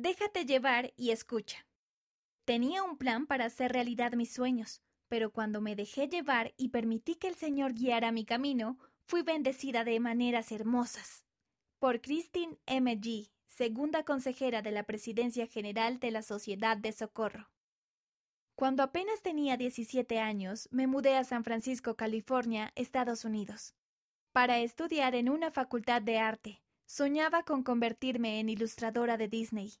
Déjate llevar y escucha. Tenía un plan para hacer realidad mis sueños, pero cuando me dejé llevar y permití que el Señor guiara mi camino, fui bendecida de maneras hermosas. Por Christine M. G., segunda consejera de la Presidencia General de la Sociedad de Socorro. Cuando apenas tenía 17 años, me mudé a San Francisco, California, Estados Unidos, para estudiar en una facultad de arte. Soñaba con convertirme en ilustradora de Disney.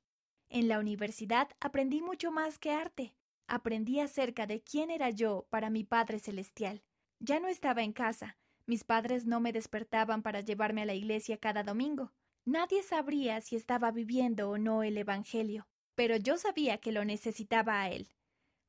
En la universidad aprendí mucho más que arte. Aprendí acerca de quién era yo para mi Padre Celestial. Ya no estaba en casa. Mis padres no me despertaban para llevarme a la iglesia cada domingo. Nadie sabría si estaba viviendo o no el Evangelio, pero yo sabía que lo necesitaba a él.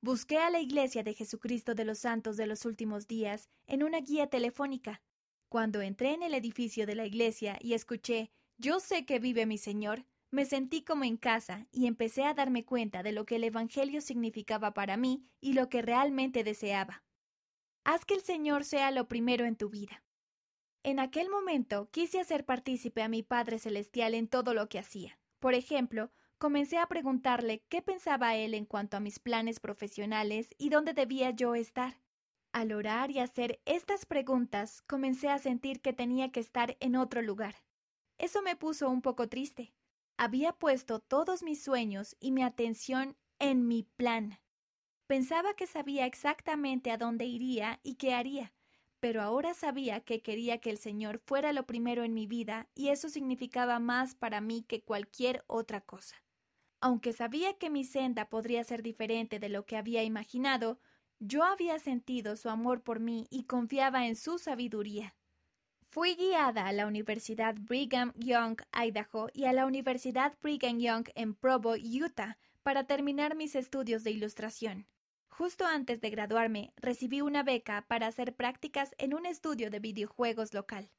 Busqué a la Iglesia de Jesucristo de los Santos de los Últimos Días en una guía telefónica. Cuando entré en el edificio de la iglesia y escuché Yo sé que vive mi Señor, me sentí como en casa y empecé a darme cuenta de lo que el Evangelio significaba para mí y lo que realmente deseaba. Haz que el Señor sea lo primero en tu vida. En aquel momento quise hacer partícipe a mi Padre Celestial en todo lo que hacía. Por ejemplo, comencé a preguntarle qué pensaba él en cuanto a mis planes profesionales y dónde debía yo estar. Al orar y hacer estas preguntas, comencé a sentir que tenía que estar en otro lugar. Eso me puso un poco triste. Había puesto todos mis sueños y mi atención en mi plan. Pensaba que sabía exactamente a dónde iría y qué haría, pero ahora sabía que quería que el Señor fuera lo primero en mi vida y eso significaba más para mí que cualquier otra cosa. Aunque sabía que mi senda podría ser diferente de lo que había imaginado, yo había sentido su amor por mí y confiaba en su sabiduría. Fui guiada a la Universidad Brigham Young, Idaho, y a la Universidad Brigham Young en Provo, Utah, para terminar mis estudios de ilustración. Justo antes de graduarme, recibí una beca para hacer prácticas en un estudio de videojuegos local.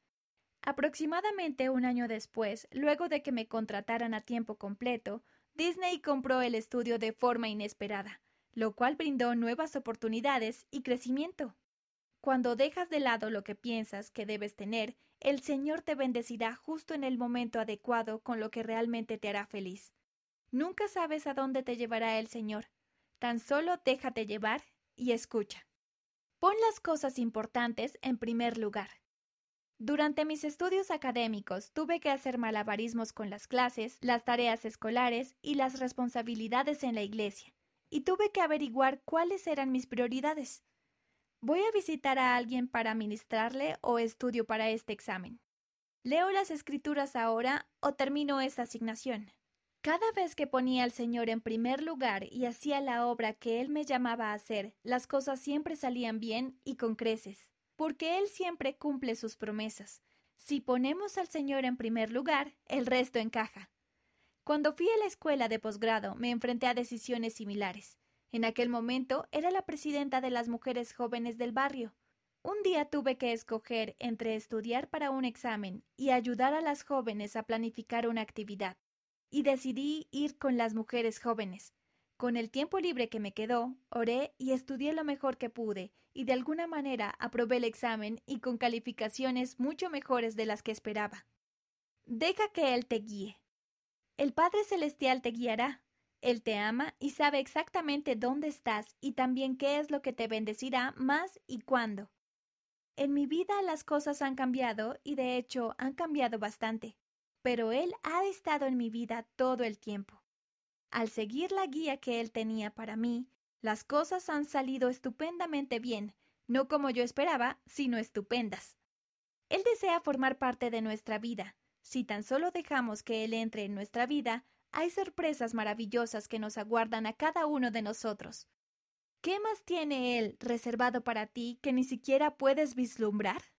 Aproximadamente un año después, luego de que me contrataran a tiempo completo, Disney compró el estudio de forma inesperada lo cual brindó nuevas oportunidades y crecimiento. Cuando dejas de lado lo que piensas que debes tener, el Señor te bendecirá justo en el momento adecuado con lo que realmente te hará feliz. Nunca sabes a dónde te llevará el Señor. Tan solo déjate llevar y escucha. Pon las cosas importantes en primer lugar. Durante mis estudios académicos tuve que hacer malabarismos con las clases, las tareas escolares y las responsabilidades en la iglesia y tuve que averiguar cuáles eran mis prioridades. ¿Voy a visitar a alguien para ministrarle o estudio para este examen? ¿Leo las escrituras ahora o termino esa asignación? Cada vez que ponía al Señor en primer lugar y hacía la obra que Él me llamaba a hacer, las cosas siempre salían bien y con creces, porque Él siempre cumple sus promesas. Si ponemos al Señor en primer lugar, el resto encaja. Cuando fui a la escuela de posgrado me enfrenté a decisiones similares. En aquel momento era la presidenta de las mujeres jóvenes del barrio. Un día tuve que escoger entre estudiar para un examen y ayudar a las jóvenes a planificar una actividad. Y decidí ir con las mujeres jóvenes. Con el tiempo libre que me quedó, oré y estudié lo mejor que pude, y de alguna manera aprobé el examen y con calificaciones mucho mejores de las que esperaba. Deja que Él te guíe. El Padre Celestial te guiará. Él te ama y sabe exactamente dónde estás y también qué es lo que te bendecirá más y cuándo. En mi vida las cosas han cambiado y de hecho han cambiado bastante, pero Él ha estado en mi vida todo el tiempo. Al seguir la guía que Él tenía para mí, las cosas han salido estupendamente bien, no como yo esperaba, sino estupendas. Él desea formar parte de nuestra vida, si tan solo dejamos que Él entre en nuestra vida, hay sorpresas maravillosas que nos aguardan a cada uno de nosotros. ¿Qué más tiene Él reservado para ti que ni siquiera puedes vislumbrar?